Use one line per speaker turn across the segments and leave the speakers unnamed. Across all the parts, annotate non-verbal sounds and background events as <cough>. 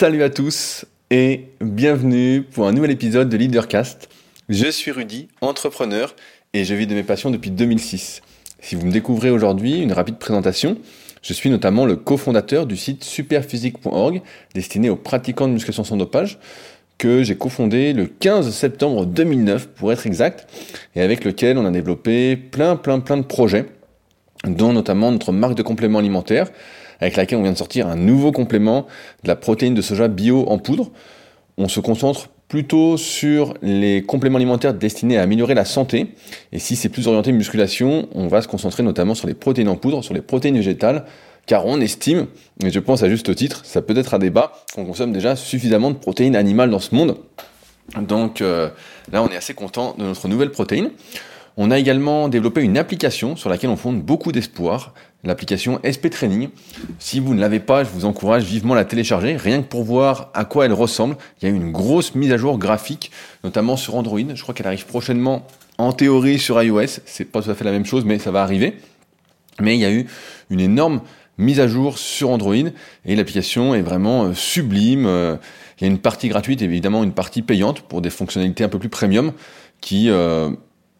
Salut à tous et bienvenue pour un nouvel épisode de Leadercast. Je suis Rudy, entrepreneur et je vis de mes passions depuis 2006. Si vous me découvrez aujourd'hui, une rapide présentation. Je suis notamment le cofondateur du site superphysique.org destiné aux pratiquants de musculation sans dopage que j'ai cofondé le 15 septembre 2009 pour être exact et avec lequel on a développé plein plein plein de projets dont notamment notre marque de compléments alimentaires avec laquelle on vient de sortir un nouveau complément de la protéine de soja bio en poudre. On se concentre plutôt sur les compléments alimentaires destinés à améliorer la santé. Et si c'est plus orienté musculation, on va se concentrer notamment sur les protéines en poudre, sur les protéines végétales, car on estime, et je pense à juste titre, ça peut être un débat, qu'on consomme déjà suffisamment de protéines animales dans ce monde. Donc euh, là, on est assez content de notre nouvelle protéine. On a également développé une application sur laquelle on fonde beaucoup d'espoir, l'application SP Training. Si vous ne l'avez pas, je vous encourage vivement à la télécharger, rien que pour voir à quoi elle ressemble. Il y a eu une grosse mise à jour graphique, notamment sur Android. Je crois qu'elle arrive prochainement en théorie sur iOS. C'est pas tout à fait la même chose, mais ça va arriver. Mais il y a eu une énorme mise à jour sur Android et l'application est vraiment euh, sublime. Euh, il y a une partie gratuite, évidemment une partie payante pour des fonctionnalités un peu plus premium qui euh,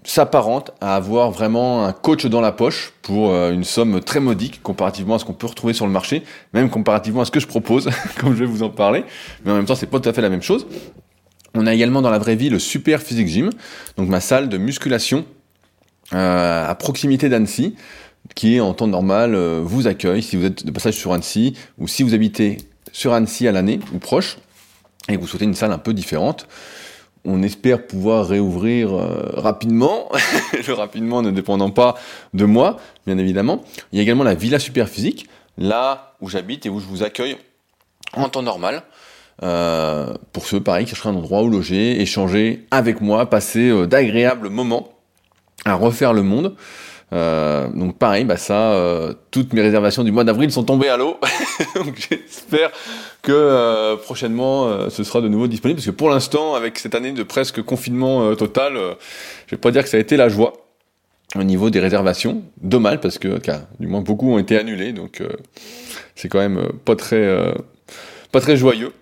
s'apparente à avoir vraiment un coach dans la poche pour euh, une somme très modique comparativement à ce qu'on peut retrouver sur le marché, même comparativement à ce que je propose, <laughs> comme je vais vous en parler. Mais en même temps, c'est pas tout à fait la même chose. On a également dans la vraie vie le Super Physique Gym, donc ma salle de musculation euh, à proximité d'Annecy, qui en temps normal euh, vous accueille si vous êtes de passage sur Annecy ou si vous habitez sur Annecy à l'année ou proche et que vous souhaitez une salle un peu différente on espère pouvoir réouvrir euh, rapidement, <laughs> le rapidement ne dépendant pas de moi, bien évidemment. Il y a également la Villa Superphysique, là où j'habite et où je vous accueille en temps normal. Euh, pour ceux, pareil, qui chercheraient un endroit où loger, échanger avec moi, passer euh, d'agréables moments à refaire le monde. Euh, donc pareil, bah ça, euh, toutes mes réservations du mois d'avril sont tombées à l'eau. <laughs> donc j'espère que euh, prochainement ce sera de nouveau disponible, parce que pour l'instant, avec cette année de presque confinement total, je vais pas dire que ça a été la joie au niveau des réservations. Dommage parce que, du moins beaucoup ont été annulés, donc c'est quand même pas très, pas très joyeux.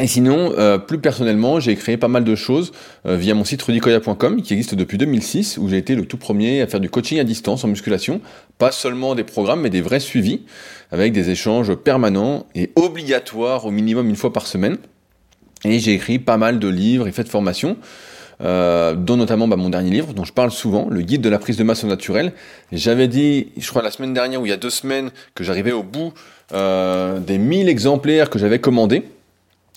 Et sinon, euh, plus personnellement, j'ai créé pas mal de choses euh, via mon site rudicoya.com qui existe depuis 2006, où j'ai été le tout premier à faire du coaching à distance en musculation, pas seulement des programmes, mais des vrais suivis, avec des échanges permanents et obligatoires au minimum une fois par semaine. Et j'ai écrit pas mal de livres et fait de formations, euh, dont notamment bah, mon dernier livre, dont je parle souvent, le guide de la prise de masse naturelle. J'avais dit, je crois la semaine dernière ou il y a deux semaines, que j'arrivais au bout des 1000 exemplaires que j'avais commandés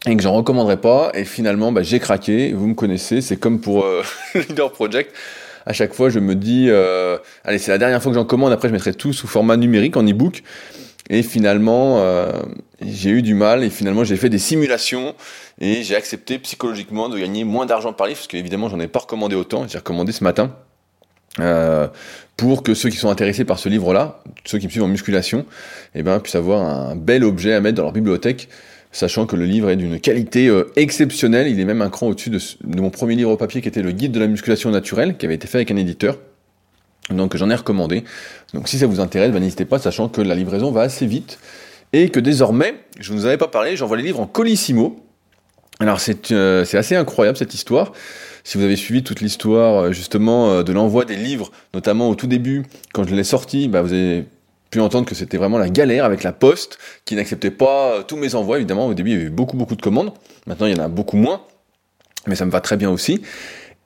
et que j'en recommanderais pas. Et finalement, bah, j'ai craqué. Vous me connaissez, c'est comme pour euh, <laughs> Leader Project. À chaque fois, je me dis, euh, allez, c'est la dernière fois que j'en commande. Après, je mettrai tout sous format numérique en e-book. Et finalement, euh, j'ai eu du mal. Et finalement, j'ai fait des simulations et j'ai accepté psychologiquement de gagner moins d'argent par livre, parce qu'évidemment, j'en ai pas recommandé autant. J'ai recommandé ce matin. Euh, pour que ceux qui sont intéressés par ce livre-là, ceux qui me suivent en musculation, eh ben, puissent avoir un bel objet à mettre dans leur bibliothèque sachant que le livre est d'une qualité euh, exceptionnelle. Il est même un cran au-dessus de, mon premier livre au papier qui était le guide de la musculation naturelle, qui avait été fait avec un éditeur. Donc j'en ai recommandé. Donc si ça vous intéresse, ben, n'hésitez pas, sachant que la livraison va assez vite. Et que désormais, je ne vous avais pas parlé, j'envoie les livres en colissimo. Alors c'est euh, assez incroyable cette histoire. Si vous avez suivi toute l'histoire euh, justement de l'envoi des livres, notamment au tout début, quand je l'ai sorti, bah, vous avez pu entendre que c'était vraiment la galère avec la poste qui n'acceptait pas euh, tous mes envois. Évidemment, au début, il y avait beaucoup, beaucoup de commandes. Maintenant, il y en a beaucoup moins. Mais ça me va très bien aussi.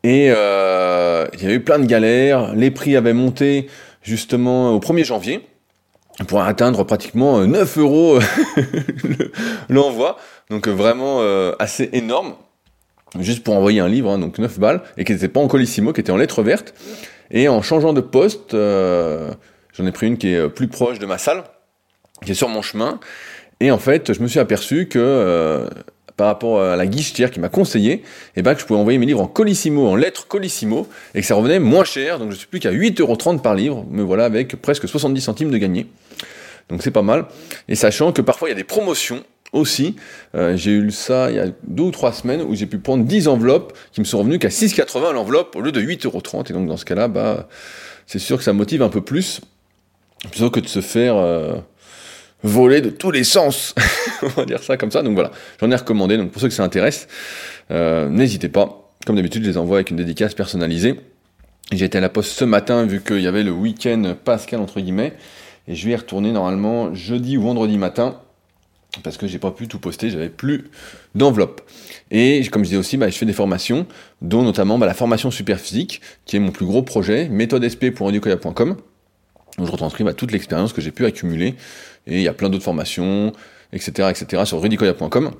Et euh, il y avait eu plein de galères. Les prix avaient monté justement au 1er janvier pour atteindre pratiquement 9 euh, euros <laughs> l'envoi. Donc vraiment assez énorme. Juste pour envoyer un livre, hein, donc 9 balles, et qui n'était pas en colissimo, qui était en lettres vertes. Et en changeant de poste, J'en ai pris une qui est euh, plus proche de ma salle, qui est sur mon chemin. Et en fait, je me suis aperçu que euh, par rapport à la guichetière qui m'a conseillé, eh ben, que je pouvais envoyer mes livres en colissimo, en lettres colissimo, et que ça revenait moins cher. Donc je suis plus qu'à 8,30€ par livre, me voilà avec presque 70 centimes de gagné. Donc c'est pas mal. Et sachant que parfois il y a des promotions aussi. Euh, j'ai eu ça il y a deux ou trois semaines où j'ai pu prendre 10 enveloppes qui me sont revenues qu'à 6,80 l'enveloppe au lieu de 8,30€. Et donc dans ce cas-là, bah, c'est sûr que ça motive un peu plus plutôt que de se faire euh, voler de tous les sens <laughs> on va dire ça comme ça. Donc voilà, j'en ai recommandé. Donc pour ceux que ça intéresse, euh, n'hésitez pas. Comme d'habitude, je les envoie avec une dédicace personnalisée. J'ai été à la poste ce matin vu qu'il y avait le week-end pascal entre guillemets. Et je vais y retourner normalement jeudi ou vendredi matin parce que j'ai pas pu tout poster, j'avais plus d'enveloppe. Et comme je disais aussi, bah, je fais des formations, dont notamment bah, la formation super physique, qui est mon plus gros projet, méthodesp.educoya.com, où je retranscris bah, toute l'expérience que j'ai pu accumuler. Et il y a plein d'autres formations, etc., etc., sur rudicoya.com.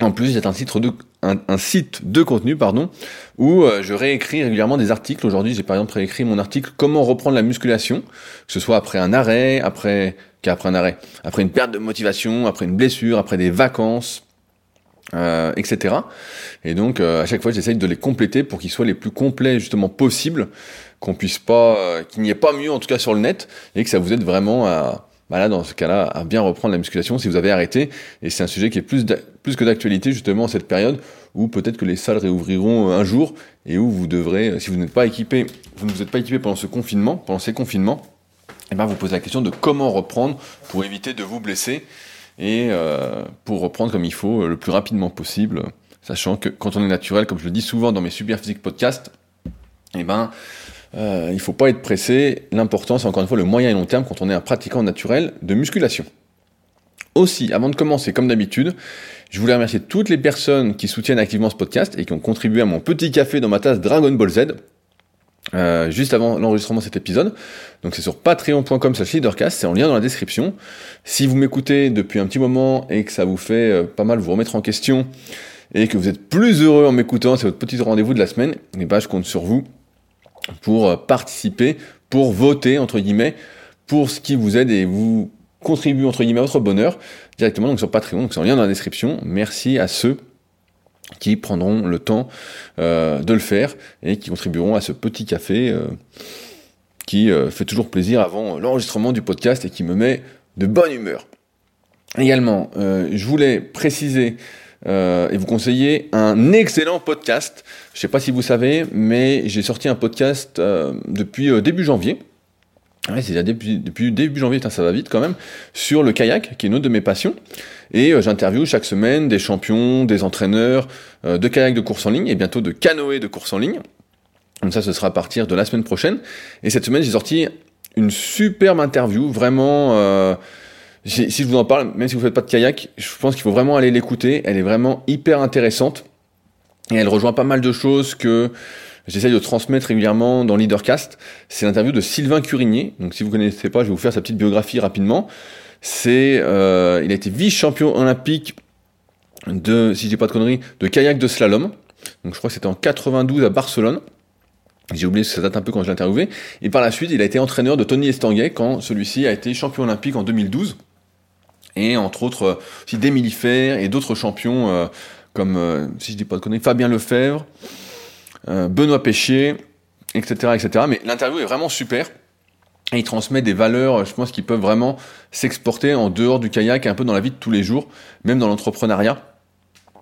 En plus, j'ai un de, un, site de contenu pardon, où euh, je réécris régulièrement des articles. Aujourd'hui, j'ai par exemple réécrit mon article Comment reprendre la musculation, que ce soit après un arrêt, après qu'après un arrêt, après une perte de motivation, après une blessure, après des vacances, euh, etc. Et donc euh, à chaque fois, j'essaye de les compléter pour qu'ils soient les plus complets justement possible, qu'on puisse pas, euh, qu'il n'y ait pas mieux en tout cas sur le net, et que ça vous aide vraiment à, bah là, dans ce cas-là, à bien reprendre la musculation si vous avez arrêté. Et c'est un sujet qui est plus, plus que d'actualité justement en cette période où peut-être que les salles réouvriront un jour et où vous devrez, si vous n'êtes pas équipé, vous ne vous êtes pas équipé pendant ce confinement, pendant ces confinements, et eh ben vous posez la question de comment reprendre pour éviter de vous blesser et euh, pour reprendre comme il faut euh, le plus rapidement possible, sachant que quand on est naturel, comme je le dis souvent dans mes Super Physique podcasts, et eh ben euh, il faut pas être pressé. L'important, c'est encore une fois le moyen et long terme quand on est un pratiquant naturel de musculation. Aussi, avant de commencer, comme d'habitude, je voulais remercier toutes les personnes qui soutiennent activement ce podcast et qui ont contribué à mon petit café dans ma tasse Dragon Ball Z. Euh, juste avant l'enregistrement de cet épisode. Donc c'est sur patreon.com slash leadercast, c'est en lien dans la description. Si vous m'écoutez depuis un petit moment et que ça vous fait euh, pas mal vous remettre en question et que vous êtes plus heureux en m'écoutant, c'est votre petit rendez-vous de la semaine, et eh ben je compte sur vous pour euh, participer, pour voter entre guillemets, pour ce qui vous aide et vous contribue entre guillemets à votre bonheur directement donc sur Patreon, donc c'est en lien dans la description. Merci à ceux qui prendront le temps euh, de le faire et qui contribueront à ce petit café euh, qui euh, fait toujours plaisir avant l'enregistrement du podcast et qui me met de bonne humeur. Également, je voulais préciser et vous conseiller un excellent podcast. Je ne sais pas si vous savez, mais j'ai sorti un podcast depuis début janvier Ouais, c'est depuis, depuis début janvier, ça va vite quand même, sur le kayak, qui est une autre de mes passions. Et euh, j'interviewe chaque semaine des champions, des entraîneurs euh, de kayak de course en ligne et bientôt de canoë de course en ligne. Donc ça, ce sera à partir de la semaine prochaine. Et cette semaine, j'ai sorti une superbe interview, vraiment... Euh, si je vous en parle, même si vous faites pas de kayak, je pense qu'il faut vraiment aller l'écouter. Elle est vraiment hyper intéressante. Et elle rejoint pas mal de choses que j'essaye de transmettre régulièrement dans Leadercast. C'est l'interview de Sylvain Curigné. Donc si vous connaissez pas, je vais vous faire sa petite biographie rapidement. C'est, euh, il a été vice-champion olympique de, si je dis pas de conneries, de kayak de slalom. Donc je crois que c'était en 92 à Barcelone. J'ai oublié ça date un peu quand je l'ai interviewé. Et par la suite, il a été entraîneur de Tony Estanguet quand celui-ci a été champion olympique en 2012. Et entre autres, euh, aussi d'Emily Fer et d'autres champions euh, comme, si je dis pas de conneries, Fabien Lefebvre, Benoît Péchier, etc., etc. Mais l'interview est vraiment super. Et il transmet des valeurs, je pense, qui peuvent vraiment s'exporter en dehors du kayak, un peu dans la vie de tous les jours, même dans l'entrepreneuriat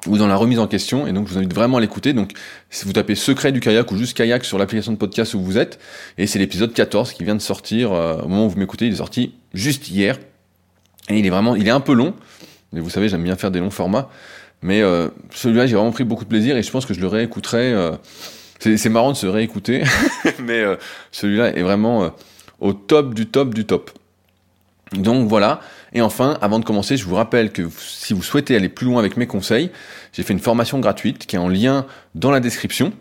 ou dans la remise en question. Et donc, je vous invite vraiment à l'écouter. Donc, si vous tapez secret du kayak ou juste kayak sur l'application de podcast où vous êtes, et c'est l'épisode 14 qui vient de sortir, euh, au moment où vous m'écoutez, il est sorti juste hier. Et il est vraiment, il est un peu long. Mais vous savez, j'aime bien faire des longs formats. Mais euh, celui-là, j'ai vraiment pris beaucoup de plaisir et je pense que je le réécouterai. Euh, c'est marrant de se réécouter, <laughs> mais euh, celui-là est vraiment au top du top du top. Donc voilà. Et enfin, avant de commencer, je vous rappelle que si vous souhaitez aller plus loin avec mes conseils, j'ai fait une formation gratuite qui est en lien dans la description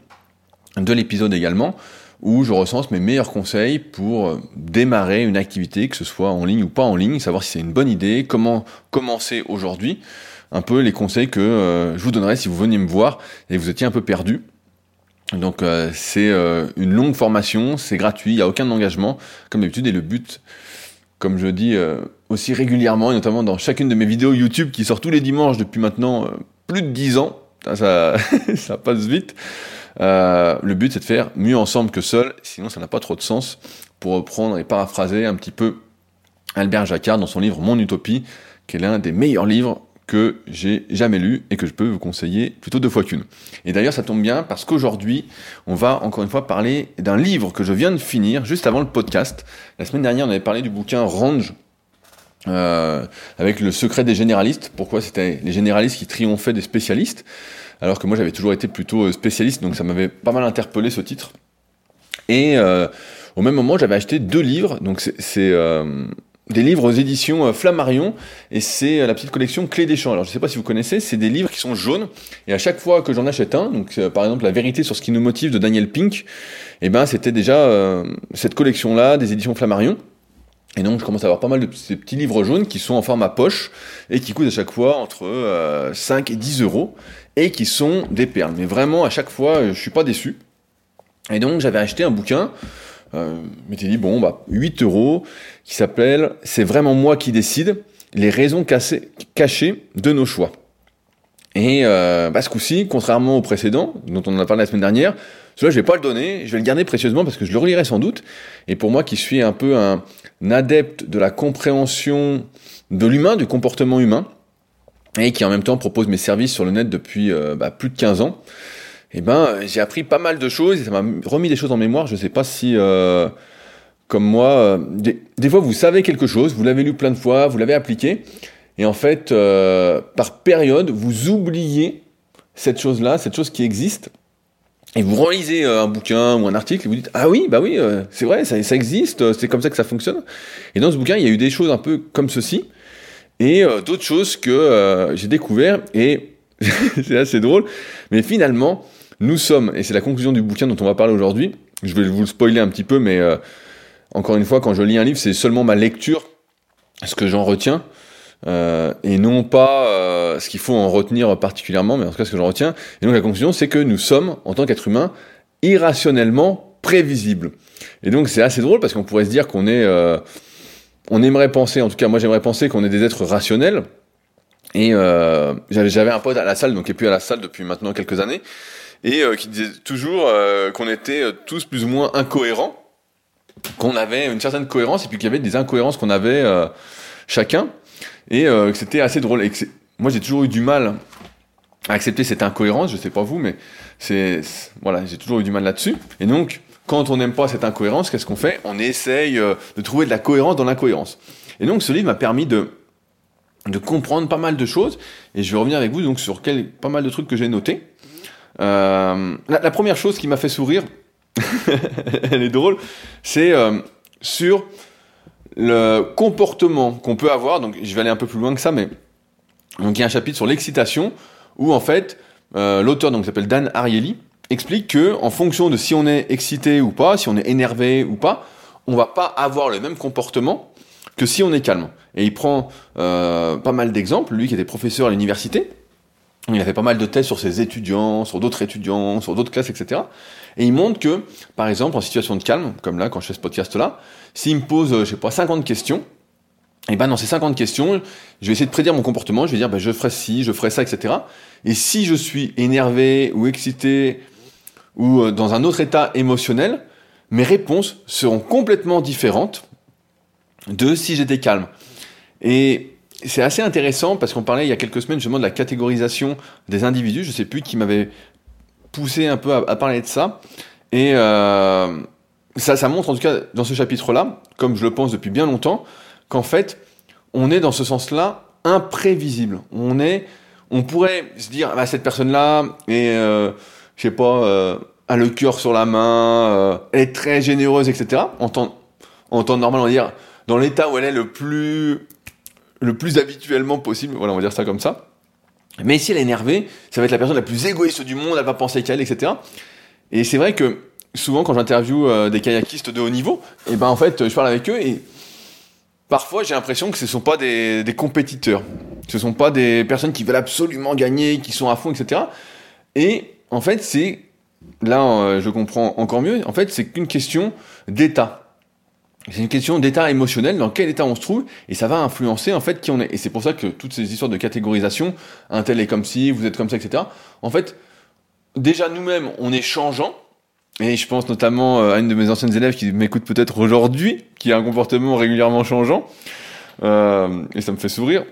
de l'épisode également, où je recense mes meilleurs conseils pour démarrer une activité, que ce soit en ligne ou pas en ligne, savoir si c'est une bonne idée, comment commencer aujourd'hui un peu les conseils que euh, je vous donnerais si vous veniez me voir et vous étiez un peu perdu. Donc euh, c'est euh, une longue formation, c'est gratuit, il n'y a aucun engagement, comme d'habitude, et le but, comme je dis aussi régulièrement, et notamment dans chacune de mes vidéos YouTube qui sort tous les dimanches depuis maintenant plus de 10 ans, ça, ça <laughs> passe vite, le but c'est de faire mieux ensemble que seul, sinon ça n'a pas trop de sens, pour reprendre et paraphraser un petit peu Albert Jacquard dans son livre Mon Utopie, qui est l'un des meilleurs livres que j'ai jamais lu et que je peux vous conseiller plutôt deux fois qu'une. Et d'ailleurs, ça tombe bien parce qu'aujourd'hui, on va encore une fois parler d'un livre que je viens de finir juste avant le podcast. La semaine dernière, on avait parlé du bouquin Range avec le secret des généralistes. Pourquoi c'était les généralistes qui triomphaient des spécialistes, alors que moi j'avais toujours été plutôt spécialiste, donc ça m'avait pas mal interpellé ce titre. Et au même moment, j'avais acheté deux livres, donc c'est des livres aux éditions euh, Flammarion et c'est euh, la petite collection Clé des. Alors je ne sais pas si vous connaissez, c'est des livres qui sont jaunes et à chaque fois que j'en achète un, donc euh, par exemple La vérité sur ce qui nous motive de Daniel Pink, eh ben c'était déjà cette collection là des éditions Flammarion. Et donc je commence à avoir pas mal de ces petits livres jaunes qui sont en format poche et qui coûtent à chaque fois entre 5 et 10 euros et qui sont des perles. Mais vraiment à chaque fois je suis pas déçu. Et donc j'avais acheté un bouquin euh, m'étais dit, bon, bah, 8 euros, qui s'appelle C'est vraiment moi qui décide, les raisons cachées de nos choix. Et euh, bah, ce coup-ci, contrairement au précédent, dont on en a parlé la semaine dernière, celui-là, je vais pas le donner, je vais le garder précieusement parce que je le relirai sans doute. Et pour moi, qui suis un peu un, adepte de la compréhension de l'humain, du comportement humain, et qui en même temps propose mes services sur le net depuis euh, bah, plus de 15 ans, eh ben, j'ai appris pas mal de choses et ça m'a remis des choses en mémoire. Je ne sais pas si, euh, comme moi, euh, des, fois vous savez quelque chose, vous l'avez lu plein de fois, vous l'avez appliqué, et en fait, euh, par période, vous oubliez cette chose-là, cette chose qui existe, et vous relisez un bouquin ou un article et vous dites ah oui bah oui c'est vrai ça, ça existe c'est comme ça que ça fonctionne et dans ce bouquin il y a eu des choses un peu comme ceci et d'autres choses que j'ai découvert et <laughs> c'est assez drôle mais finalement nous sommes, et c'est la conclusion du bouquin dont on va parler aujourd'hui, je vais vous le spoiler un petit peu, mais euh, encore une fois, quand je lis un livre, c'est seulement ma lecture, ce que j'en retiens, euh, et non pas euh, ce qu'il faut en retenir particulièrement, mais en tout cas ce que j'en retiens. Et donc la conclusion, c'est que nous sommes, en tant qu'être humain, irrationnellement prévisibles. Et donc c'est assez drôle parce qu'on pourrait se dire qu'on est... on aimerait penser, en tout cas moi j'aimerais penser qu'on est des êtres rationnels, et j'avais un pote à la salle, donc qui est plus à la salle depuis maintenant quelques années, et euh, qui disait toujours euh, qu'on était euh, tous plus ou moins incohérents, qu'on avait une certaine cohérence et puis qu'il y avait des incohérences qu'on avait chacun et que c'était assez drôle. Moi j'ai toujours eu du mal à accepter cette incohérence, je sais pas vous, mais c'est voilà, j'ai toujours eu du mal là-dessus. Et donc quand on n'aime pas cette incohérence, qu'est-ce qu'on fait? On essaye de trouver de la cohérence dans l'incohérence. Et donc ce livre m'a permis de de comprendre pas mal de choses et je vais revenir avec vous donc sur pas mal de trucs que j'ai notés. Euh, la, première chose qui m'a fait sourire, <laughs> elle est drôle, c'est euh, sur le comportement qu'on peut avoir. Donc, je vais aller un peu plus loin que ça, mais donc il y a un chapitre sur l'excitation où en fait euh, l'auteur donc s'appelle Dan Ariely explique que en fonction de si on est excité ou pas, si on est énervé ou pas, on va pas avoir le même comportement que si on est calme. Et il prend pas mal d'exemples, lui qui était professeur à l'université, il a fait pas mal de tests sur ses étudiants, sur d'autres étudiants, sur d'autres classes, etc. Et il montre que, par exemple, en situation de calme, comme là, quand je fais ce podcast-là, s'il me pose, euh, je sais pas, 50 questions, et ben dans ces 50 questions, je vais essayer de prédire mon comportement, je vais dire, ben, je ferai ci, je ferai ça, etc. Et si je suis énervé ou excité ou euh, dans un autre état émotionnel, mes réponses seront complètement différentes de si j'étais calme. Et c'est assez intéressant parce qu'on parlait il y a quelques semaines justement de la catégorisation des individus. Je sais plus qui m'avait poussé un peu à, parler de ça. Et euh, ça, ça montre en tout cas dans ce chapitre-là, comme je le pense depuis bien longtemps, qu'en fait, on est dans ce sens-là imprévisible. On est, on pourrait se dire, bah, cette personne-là est, euh, je sais pas, euh, a le cœur sur la main, elle est très généreuse, etc. En temps, en normal, on va dire, dans l'état où elle est le plus le plus habituellement possible, voilà, on va dire ça comme ça. Mais si elle est énervée, ça va être la personne la plus égoïste du monde, elle va penser qu'elle, etc. Et c'est vrai que souvent quand j'interviewe euh, des kayakistes de haut niveau, et eh ben en fait je parle avec eux et parfois j'ai l'impression que ce ne sont pas des, des, compétiteurs, ce ne sont pas des personnes qui veulent absolument gagner, qui sont à fond, etc. Et en fait c'est, là euh, je comprends encore mieux, en fait c'est qu'une question d'état. C'est une question d'état émotionnel, dans quel état on se trouve, et ça va influencer en fait qui on est. Et c'est pour ça que toutes ces histoires de catégorisation, un tel est comme si, vous êtes comme ça, etc. En fait, déjà nous-mêmes, on est changeant. Et je pense notamment euh, à une de mes anciennes élèves qui m'écoute peut-être aujourd'hui, qui a un comportement régulièrement changeant. Euh, et ça me fait sourire.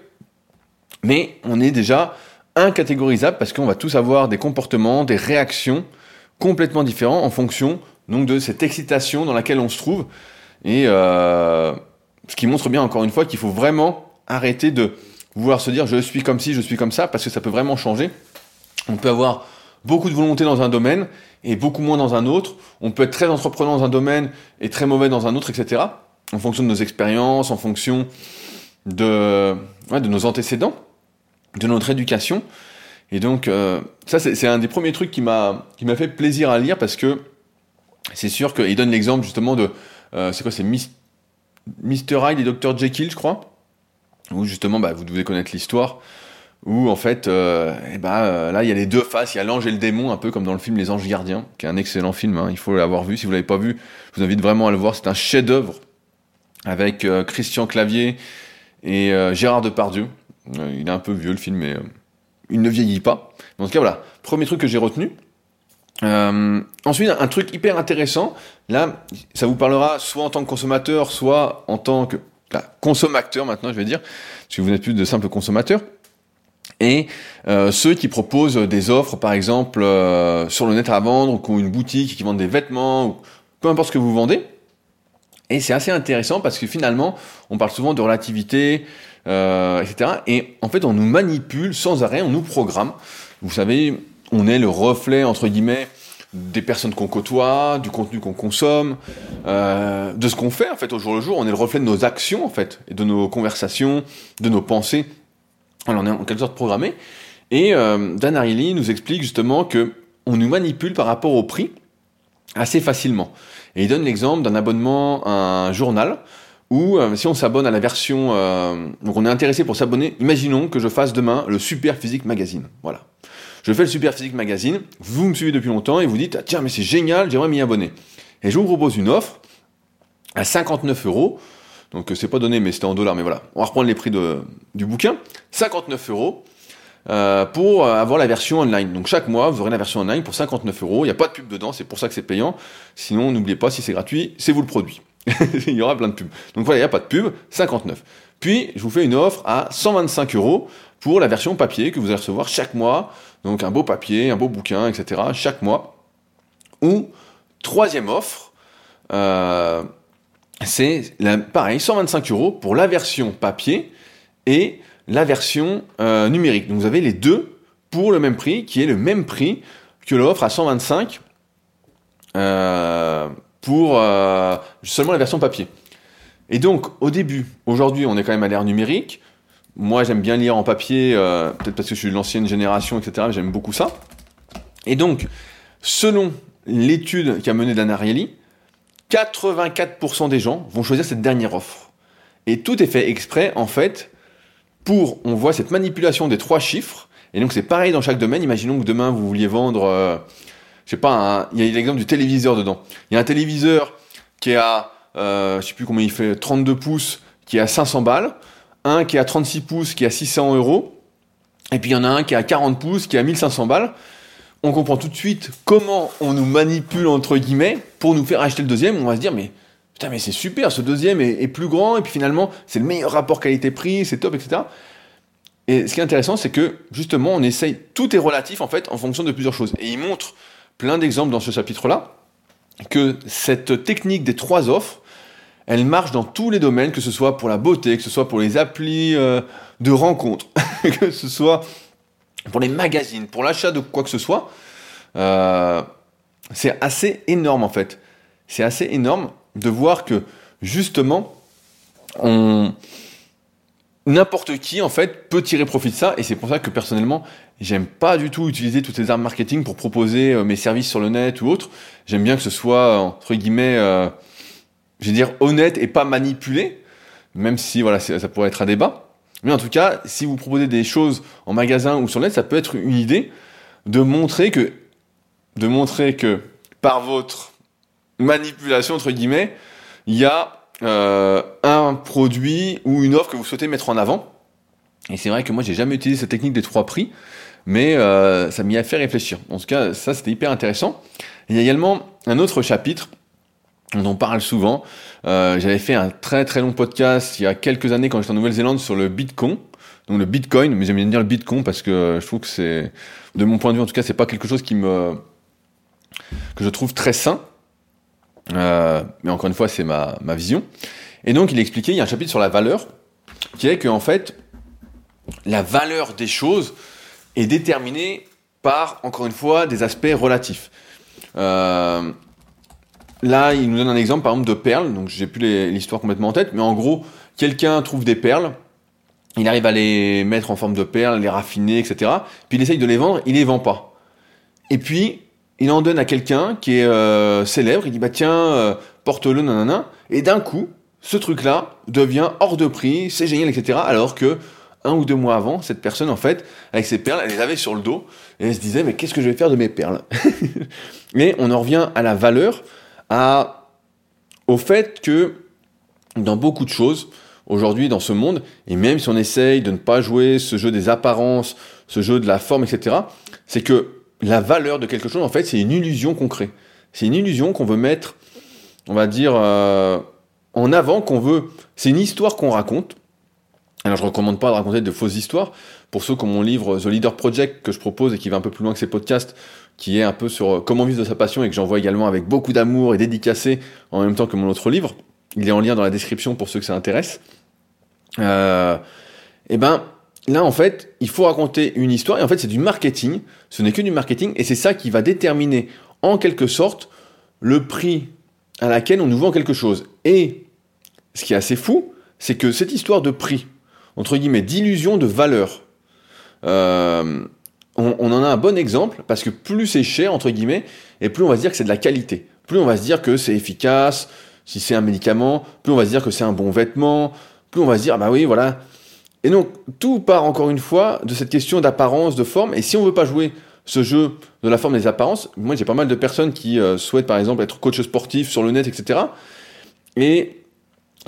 Mais on est déjà incatégorisable parce qu'on va tous avoir des comportements, des réactions complètement différents en fonction donc de cette excitation dans laquelle on se trouve. Et euh, ce qui montre bien encore une fois qu'il faut vraiment arrêter de vouloir se dire je suis comme ci, je suis comme ça, parce que ça peut vraiment changer. On peut avoir beaucoup de volonté dans un domaine et beaucoup moins dans un autre. On peut être très entreprenant dans un domaine et très mauvais dans un autre, etc. En fonction de nos expériences, en fonction de, nos antécédents, de notre éducation. Et donc, euh, ça, c'est un des premiers trucs qui m'a fait plaisir à lire parce que c'est sûr qu'il donne l'exemple justement de. Euh, c'est quoi C'est Mr. Hyde et Dr. Jekyll, je crois. Où justement, bah, vous devez connaître l'histoire. Où en fait, euh, et bah, là, il y a les deux faces. Il y a l'ange et le démon, un peu comme dans le film Les Anges Gardiens, qui est un excellent film. Hein, il faut l'avoir vu. Si vous l'avez pas vu, je vous invite vraiment à le voir. C'est un chef-d'œuvre avec Christian Clavier et Gérard Depardieu. il est un peu vieux le film, mais il ne vieillit pas. En tout cas, voilà, premier truc que j'ai retenu. Euh, ensuite, un truc hyper intéressant, là, ça vous parlera soit en tant que consommateur, soit en tant que consommateur maintenant, je vais dire, parce que vous n'êtes plus de simples consommateurs. Et euh, ceux qui proposent des offres, par exemple, euh, sur le net à vendre, ou qui ont une boutique, qui vendent des vêtements, ou peu importe ce que vous vendez. Et c'est assez intéressant parce que finalement, on parle souvent de relativité, euh, etc. Et en fait, on nous manipule sans arrêt, on nous programme. Vous savez, on est le reflet, entre guillemets, des personnes qu'on côtoie, du contenu qu'on consomme, euh, de ce qu'on fait en fait au jour le jour. On est le reflet de nos actions en fait, et de nos conversations, de nos pensées. Alors on est en quelque sorte programmé. Et euh, Dan Ariely nous explique justement que on nous manipule par rapport au prix assez facilement. Et il donne l'exemple d'un abonnement à un journal ou euh, si on s'abonne à la version, euh, donc on est intéressé pour s'abonner, imaginons que je fasse demain le Super Physique Magazine. Voilà. Je fais le Super Physique Magazine, vous me suivez depuis longtemps et vous dites, tiens, mais c'est génial, j'aimerais m'y abonner. Et je vous propose une offre à 59 euros. Donc c'est pas donné, mais c'était en dollars, mais voilà. On va reprendre les prix de, du bouquin. 59 euros. Euh, pour avoir la version online. Donc chaque mois, vous aurez la version online pour 59 euros. Il n'y a pas de pub dedans, c'est pour ça que c'est payant. Sinon, n'oubliez pas, si c'est gratuit, c'est vous le produit. <laughs> il y aura plein de pubs. Donc voilà, il n'y a pas de pub, 59. Puis, je vous fais une offre à 125 euros pour la version papier que vous allez recevoir chaque mois. Donc un beau papier, un beau bouquin, etc. chaque mois. Ou, troisième offre, euh, c'est pareil, 125 euros pour la version papier et la version euh, numérique. Donc vous avez les deux pour le même prix, qui est le même prix que l'offre à 125 euh, pour seulement la version papier. Et donc, au début, aujourd'hui, on est quand même à l'ère numérique. Moi, j'aime bien lire en papier, euh, peut-être parce que je suis de l'ancienne génération, etc. J'aime beaucoup ça. Et donc, selon l'étude qui a mené Dan Ariely, 84% des gens vont choisir cette dernière offre. Et tout est fait exprès, en fait, pour, on voit cette manipulation des trois chiffres. Et donc, c'est pareil dans chaque domaine. Imaginons que demain, vous vouliez vendre... Euh, je sais pas, il y a l'exemple du téléviseur dedans. Il y a un téléviseur qui est à, euh, je sais plus combien il fait, 32 pouces, qui est à 500 balles, un qui est à 36 pouces, qui est à 600 euros, et puis il y en a un qui est à 40 pouces, qui est à 1500 balles. On comprend tout de suite comment on nous manipule, entre guillemets, pour nous faire acheter le deuxième. On va se dire, mais putain, mais c'est super, ce deuxième est, est plus grand, et puis finalement, c'est le meilleur rapport qualité-prix, c'est top, etc. Et ce qui est intéressant, c'est que justement, on essaye, tout est relatif en fait en fonction de plusieurs choses. Et il montre plein d'exemples dans ce chapitre-là, que cette technique des trois offres, elle marche dans tous les domaines, que ce soit pour la beauté, que ce soit pour les applis euh, de rencontres, <laughs> que ce soit pour les magazines, pour l'achat de quoi que ce soit. Euh, c'est assez énorme en fait. C'est assez énorme de voir que justement, n'importe qui en fait peut tirer profit de ça et c'est pour ça que personnellement j'aime pas du tout utiliser toutes ces armes marketing pour proposer euh, mes services sur le net ou autre j'aime bien que ce soit entre guillemets je vais dire honnête et pas manipulé même si voilà ça pourrait être un débat mais en tout cas si vous proposez des choses en magasin ou sur net ça peut être une idée de montrer que de montrer que par votre manipulation entre guillemets il y a euh, un produit ou une offre que vous souhaitez mettre en avant. Et c'est vrai que moi, j'ai jamais utilisé cette technique des trois prix, mais euh, ça m'y a fait réfléchir. En tout cas, ça, c'était hyper intéressant. Il y a également un autre chapitre on parle souvent. Euh, j'avais fait un très très long podcast il y a quelques années quand j'étais en Nouvelle-Zélande sur le Bitcoin. Donc le Bitcoin, mais j'aime bien dire le Bitcoin parce que je trouve que c'est, de mon point de vue en tout cas, c'est pas quelque chose qui me, que je trouve très sain. Euh, mais encore une fois, c'est ma, ma vision. Et donc il expliquait, il y a un chapitre sur la valeur, qui est qu'en fait, la valeur des choses est déterminée par, encore une fois, des aspects relatifs. Euh, là, il nous donne un exemple, par exemple, de perles. Donc, j'ai plus l'histoire complètement en tête, mais en gros, quelqu'un trouve des perles, il arrive à les mettre en forme de perles, les raffiner, etc. Puis il essaye de les vendre, il les vend pas. Et puis, il en donne à quelqu'un qui est euh, célèbre, il dit bah tiens, euh, porte-le, nanana. Et d'un coup, ce truc-là devient hors de prix, c'est génial, etc. Alors que un ou deux mois avant, cette personne, en fait, avec ses perles, elle les avait sur le dos, et elle se disait, mais qu'est-ce que je vais faire de mes perles? <laughs> Mais on en revient à la valeur, à, au fait que dans beaucoup de choses, aujourd'hui dans ce monde, et même si on essaye de ne pas jouer ce jeu des apparences, ce jeu de la forme, etc., c'est que la valeur de quelque chose, en fait, c'est une illusion qu'on crée. C'est une illusion qu'on veut mettre, on va dire, euh, en avant, qu'on veut. C'est une histoire qu'on raconte, alors je recommande pas de raconter de fausses histoires. Pour ceux ont mon livre The Leader Project que je propose et qui va un peu plus loin que ces podcasts, qui est un peu sur euh, comment vivre de sa passion et que j'envoie également avec beaucoup d'amour et dédicacé en même temps que mon autre livre. Il est en lien dans la description pour ceux que ça intéresse. Euh, et eh ben là en fait, il faut raconter une histoire et en fait c'est du marketing. Ce n'est que du marketing et c'est ça qui va déterminer en quelque sorte le prix à laquelle on nous vend quelque chose. Et ce qui est assez fou, c'est que cette histoire de prix, entre guillemets, d'illusion de valeur. Euh, on, on, en a un bon exemple parce que plus c'est cher, entre guillemets, et plus on va se dire que c'est de la qualité. Plus on va se dire que c'est efficace, si c'est un médicament, plus on va se dire que c'est un bon vêtement, plus on va se dire, bah oui, voilà. Et donc, tout part encore une fois de cette question d'apparence, de forme, et si on veut pas jouer ce jeu de la forme des apparences, moi j'ai pas mal de personnes qui euh, souhaitent par exemple être coach sportif sur le net, etc. Et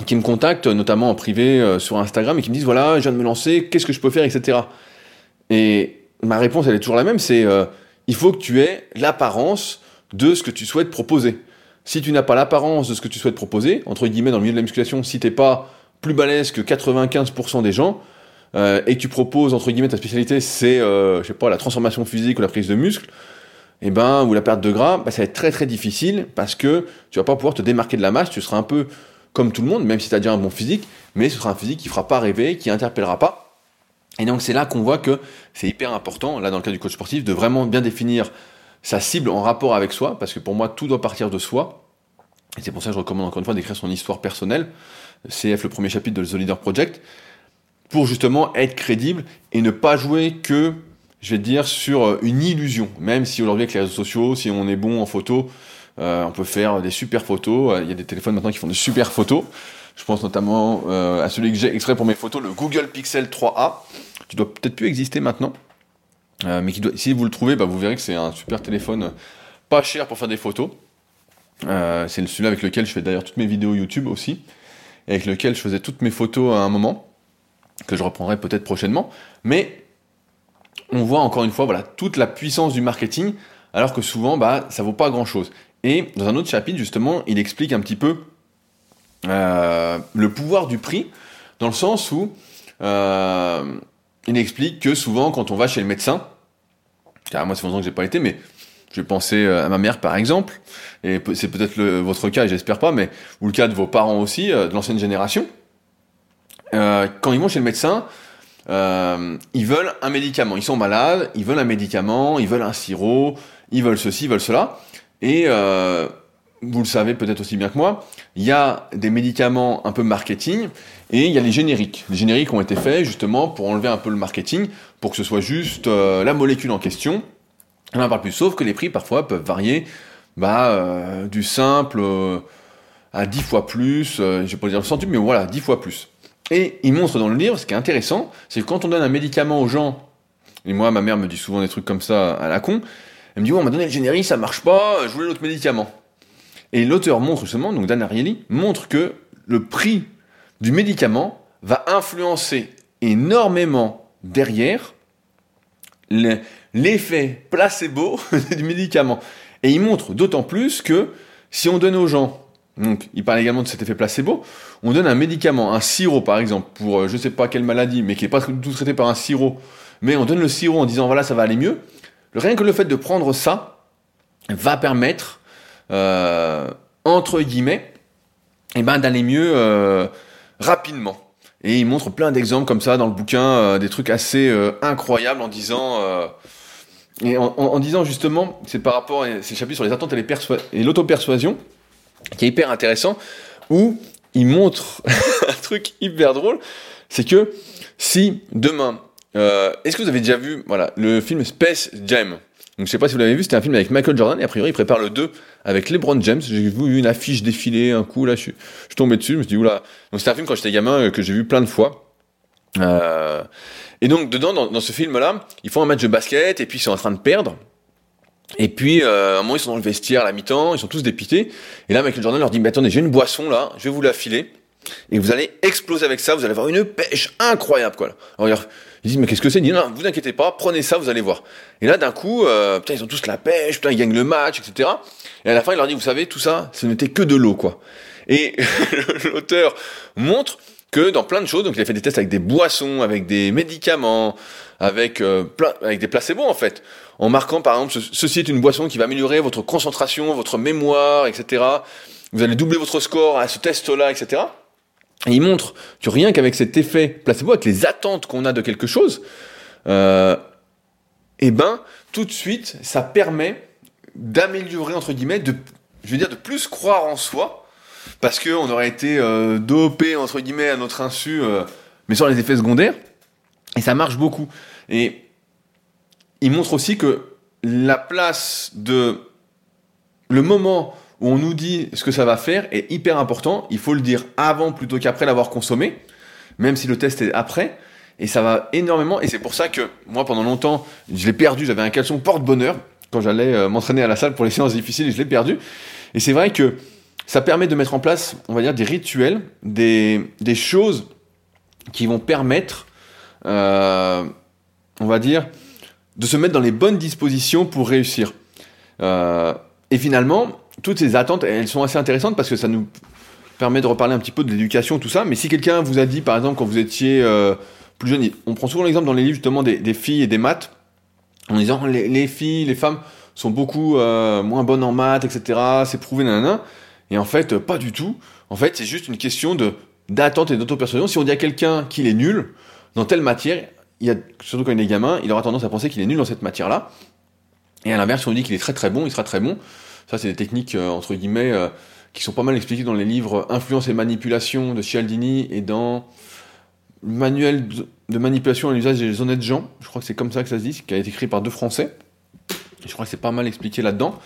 qui me contactent, notamment en privé euh, sur Instagram, et qui me disent voilà, je viens de me lancer, qu'est-ce que je peux faire, etc. Et ma réponse, elle est toujours la même, c'est euh, il faut que tu aies l'apparence de ce que tu souhaites proposer. Si tu n'as pas l'apparence de ce que tu souhaites proposer, entre guillemets, dans le milieu de la musculation, si t'es pas plus balèze que 95% des gens, euh, et tu proposes, entre guillemets, ta spécialité, c'est, je sais pas, la transformation physique ou la prise de muscle, eh ben, ou la perte de gras, bah, ça va être très très difficile parce que tu vas pas pouvoir te démarquer de la masse, tu seras un peu comme tout le monde, même si tu as déjà un bon physique, mais ce sera un physique qui fera pas rêver, qui interpellera pas. Et donc c'est là qu'on voit que c'est hyper important, là dans le cas du coach sportif, de vraiment bien définir sa cible en rapport avec soi, parce que pour moi tout doit partir de soi. Et c'est pour ça que je recommande encore une fois d'écrire son histoire personnelle, CF le premier chapitre de The Leader Project, pour justement être crédible et ne pas jouer que, je vais dire, sur une illusion. Même si aujourd'hui avec les réseaux sociaux, si on est bon en photo, euh, on peut faire des super photos. Euh, il y a des téléphones maintenant qui font de super photos. Je pense notamment euh, à celui que j'ai extrait pour mes photos, le Google Pixel 3a, qui doit peut-être plus exister maintenant. mais qui doit, si vous le trouvez, bah, vous verrez que c'est un super téléphone pas cher pour faire des photos. c'est celui-là avec lequel je fais d'ailleurs toutes mes vidéos YouTube aussi, et avec lequel je faisais toutes mes photos à un moment, que je reprendrai peut-être prochainement. Mais on voit encore une fois voilà, toute la puissance du marketing, alors que souvent bah, ça vaut pas grand-chose. Et dans un autre chapitre, justement, il explique un petit peu euh, le pouvoir du prix, dans le sens où euh, il explique que souvent, quand on va chez le médecin, car moi, c'est longtemps que j'ai pas été, mais je vais penser euh, à ma mère, par exemple, et c'est peut-être votre cas, et j'espère pas, mais ou le cas de vos parents aussi, de l'ancienne génération. quand ils vont chez le médecin, ils veulent un médicament. Ils sont malades, ils veulent un médicament, ils veulent un sirop, ils veulent ceci, ils veulent cela. Et euh, vous le savez peut-être aussi bien que moi, il y a des médicaments un peu marketing et il y a les génériques. Les génériques ont été faits justement pour enlever un peu le marketing, pour que ce soit juste euh, la molécule en question. On en parle plus, sauf que les prix parfois peuvent varier bah, euh, du simple à 10 fois plus, je vais pas dire le centuple, mais voilà, 10 fois plus. Et il montre dans le livre, ce qui est intéressant, c'est que quand on donne un médicament aux gens, et moi ma mère me dit souvent des trucs comme ça à la con, elle me dit, on m'a donné le générique, ça marche pas, je voulais l'autre médicament. Et l'auteur montre justement, donc Dan Ariely, montre que le prix du médicament va influencer énormément derrière l'effet placebo <laughs> du médicament. Et il montre d'autant plus que si on donne aux gens, donc il parle également de cet effet placebo, on donne un médicament, un sirop par exemple, pour euh, je sais pas quelle maladie, mais qui n'est pas tout traité par un sirop, mais on donne le sirop en disant voilà ça va aller mieux, Rien que le fait de prendre ça va permettre, entre guillemets, et ben d'aller mieux euh, rapidement. Et il montre plein d'exemples comme ça dans le bouquin, euh, des trucs assez euh, incroyables en disant justement, c'est par rapport, c'est le chapitre sur les attentes et, et l'auto-persuasion, qui est hyper intéressant, où il montre <laughs> un truc hyper drôle, c'est que si demain, est-ce que vous avez déjà vu, voilà, le film Space Jam? Donc je sais pas si vous l'avez vu, c'était un film avec Michael Jordan et a priori il prépare le 2 avec LeBron James. J'ai vu une affiche défiler un coup là, je suis, tombé dessus, je me suis dit oula. Donc c'est un film quand j'étais gamin euh, que j'ai vu plein de fois. Euh, et donc dedans dans, ce film là, ils font un match de basket et puis ils sont en train de perdre. Et puis euh, à un moment ils sont dans le vestiaire à la mi-temps, ils sont tous dépités. Et là Michael Jordan leur dit mais attendez j'ai une boisson là, je vais vous la filer et vous allez exploser avec ça, vous allez avoir une pêche incroyable quoi. Alors, ils disent mais qu'est-ce que c'est? Ils disent non, vous inquiétez pas, prenez ça, vous allez voir. Et là d'un coup, euh, putain ils ont tous la pêche, putain ils gagnent le match, etc. Et à la fin il leur dit vous savez tout ça, ce n'était que de l'eau quoi. Et <laughs> l'auteur montre que dans plein de choses, donc il a fait des tests avec des boissons, avec des médicaments, avec euh, plein, avec des placebos en fait, en marquant par exemple ceci est une boisson qui va améliorer votre concentration, votre mémoire, etc. Vous allez doubler votre score à ce test-là, etc. Et il montre que rien qu'avec cet effet placebo, avec les attentes qu'on a de quelque chose, euh, eh ben, tout de suite, ça permet d'améliorer, entre guillemets, de, je veux dire, de plus croire en soi, parce qu'on aurait été euh, dopé, entre guillemets, à notre insu, euh, mais sans les effets secondaires, et ça marche beaucoup. Et il montre aussi que la place de le moment où on nous dit ce que ça va faire est hyper important. Il faut le dire avant plutôt qu'après l'avoir consommé, même si le test est après. Et ça va énormément. Et c'est pour ça que moi, pendant longtemps, je l'ai perdu. J'avais un caleçon porte-bonheur quand j'allais euh, m'entraîner à la salle pour les séances difficiles et je l'ai perdu. Et c'est vrai que ça permet de mettre en place, on va dire, des rituels, des, choses qui vont permettre, euh, on va dire, de se mettre dans les bonnes dispositions pour réussir. Euh, et finalement, toutes ces attentes, elles sont assez intéressantes parce que ça nous permet de reparler un petit peu de l'éducation, tout ça. Mais si quelqu'un vous a dit, par exemple, quand vous étiez euh, plus jeune, on prend souvent l'exemple dans les livres justement des, filles et des maths, en disant les, filles, les femmes sont beaucoup euh, moins bonnes en maths, etc. C'est prouvé, nanana. Et en fait, pas du tout. En fait, c'est juste une question de d'attente et d'auto-persuasion. Si on dit à quelqu'un qu'il est nul dans telle matière, il y a, surtout quand il est gamin, il aura tendance à penser qu'il est nul dans cette matière-là. Et à l'inverse, si on dit qu'il est très très bon, il sera très bon. Ça, c'est des techniques, euh, entre guillemets, euh, qui sont pas mal expliquées dans les livres Influence et manipulation de Cialdini et dans manuel de manipulation à l'usage des honnêtes gens. Je crois que c'est comme ça que ça se dit, qui a été écrit par deux Français. Je crois que c'est pas mal expliqué là-dedans.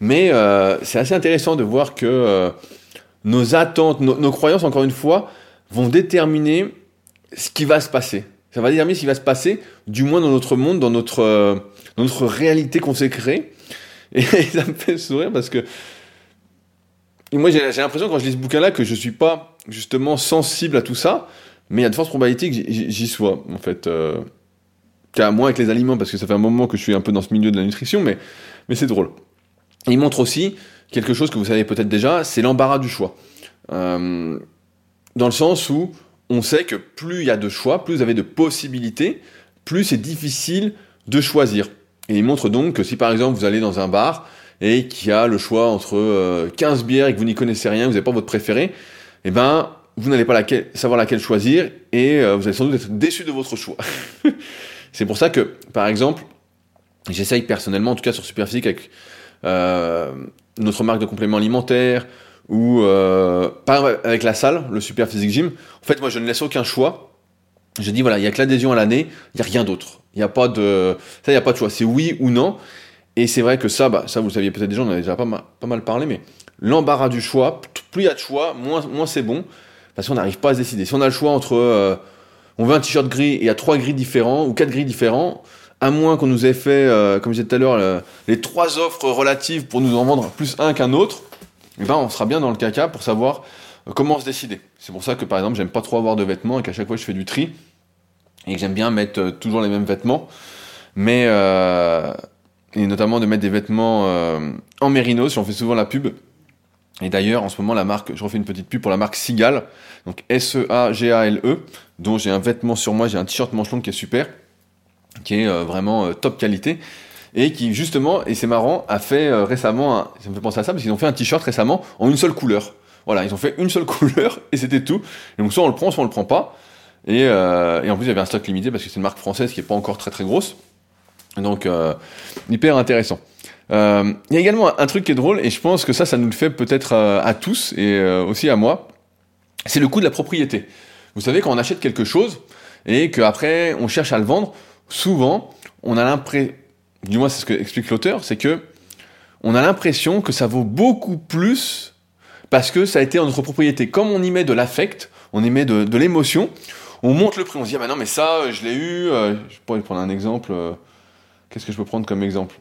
Mais euh, c'est assez intéressant de voir que nos attentes, nos, croyances, encore une fois, vont déterminer ce qui va se passer. Ça va déterminer ce qui va se passer, du moins dans notre monde, dans notre, notre réalité qu'on s'est créée. Et <laughs> ça me fait sourire parce que moi j'ai l'impression quand je lis ce bouquin-là que je suis pas justement sensible à tout ça, mais il y a de fortes probabilités que j'y sois en fait. Euh, avec les aliments parce que ça fait un moment que je suis un peu dans ce milieu de la nutrition, mais, mais c'est drôle. il montre aussi quelque chose que vous savez peut-être déjà, c'est l'embarras du choix. Euh, dans le sens où on sait que plus il y a de choix, plus vous avez de possibilités, plus c'est difficile de choisir. Et il montre donc que si par exemple vous allez dans un bar et qu'il y a le choix entre 15 euh, bières et que vous n'y connaissez rien, vous n'avez pas votre préféré, eh ben vous n'allez pas savoir laquelle choisir et euh, vous allez sans doute être déçu de votre choix. <laughs> c'est pour ça que, par exemple, j'essaye personnellement, en tout cas sur Superphysique, avec euh, notre marque de compléments alimentaires ou par avec la salle, le Superphysique Gym. En fait, moi, je ne laisse aucun choix. Je dis voilà, il y a que l'adhésion à l'année, il n'y a rien d'autre. Il n'y a pas de, ça, il a pas de choix. C'est oui ou non. Et c'est vrai que ça, bah, ça, vous le saviez peut-être déjà, on en a déjà pas mal, pas mal parlé, mais l'embarras du choix, plus il y a de choix, moins, moins c'est bon. Parce qu'on n'arrive pas à se décider. Si on a le choix entre, euh, on veut un t-shirt gris et il y a trois gris différents, ou quatre gris différents, à moins qu'on nous ait fait, euh, comme je disais tout à l'heure, les trois offres relatives pour nous en vendre plus un qu'un autre, eh ben, on sera bien dans le caca pour savoir euh, comment se décider. C'est pour ça que, par exemple, j'aime pas trop avoir de vêtements et qu'à chaque fois je fais du tri et j'aime bien mettre euh, toujours les mêmes vêtements, mais euh, et notamment de mettre des vêtements euh, en mérinos, j'en fais souvent la pub. Et d'ailleurs, en ce moment, la marque, je refais une petite pub pour la marque Sigal, donc S-E-A-G-A-L-E, e, dont j'ai un vêtement sur moi, j'ai un t-shirt manche qui est super, qui est vraiment top qualité, et qui justement, et c'est marrant, a fait récemment, ça me fait penser à ça, parce qu'ils ont fait un t-shirt récemment en une seule couleur. Voilà, ils ont fait une seule <laughs> couleur et c'était tout. Et donc soit on le prend, soit on le prend pas. Et, euh, et en plus, il y avait un stock limité parce que c'est une marque française qui est pas encore très très grosse. Donc, euh, hyper intéressant. Euh, il y a également un truc qui est drôle, et je pense que ça, ça nous le fait peut-être à tous, et aussi à moi, c'est le coût de la propriété. Vous savez, quand on achète quelque chose, et qu'après on cherche à le vendre, souvent, on a l'impression, du moins c'est ce que explique l'auteur, c'est que on a l'impression que ça vaut beaucoup plus parce que ça a été en notre propriété. Comme on y met de l'affect, on y met de l'émotion, on monte le prix, on se dit ah bah non mais ça je l'ai eu, euh, je pourrais prendre un exemple, euh, qu'est-ce que je peux prendre comme exemple?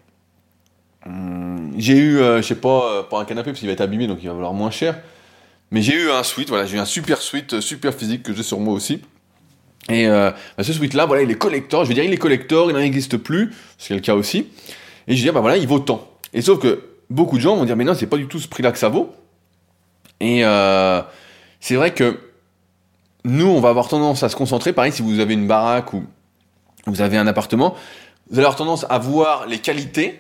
Hum, J'ai eu, euh, je sais pas, euh, pas un canapé parce qu'il va être abîmé donc il va valoir moins cher, mais j'ai eu un suite, voilà, j'ai eu un super suite, euh, super physique que j'ai sur moi aussi. Et euh, bah, ce suite là, voilà, il est collector, je veux dire il est collector, il n'en existe plus, ce qui est le cas aussi. Et je dis ah bah voilà, il vaut tant. Et sauf que beaucoup de gens vont dire mais non, c'est pas du tout ce prix-là que ça vaut. Et euh, c'est vrai que nous, on va avoir tendance à se concentrer. Pareil, si vous avez une baraque ou vous avez un appartement, vous allez avoir tendance à voir les qualités,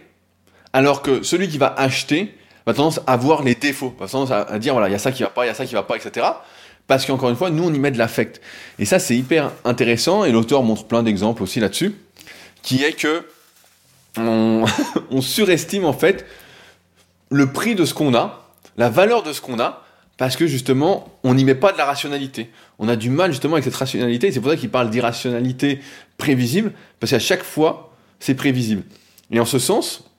alors que celui qui va acheter va tendance à voir les défauts, va tendance à, dire voilà, il y a ça qui va pas, il y a ça qui va pas, etc. Parce qu'encore une fois, nous, on y met de l'affect. Et ça, c'est hyper intéressant. Et l'auteur montre plein d'exemples aussi là-dessus, qui est que on, <laughs> on surestime en fait le prix de ce qu'on a, la valeur de ce qu'on a, parce que justement, on n'y met pas de la rationalité. On a du mal justement avec cette rationalité, c'est pour ça qu'il parle d'irrationalité prévisible, parce qu'à chaque fois, c'est prévisible. Et en ce sens,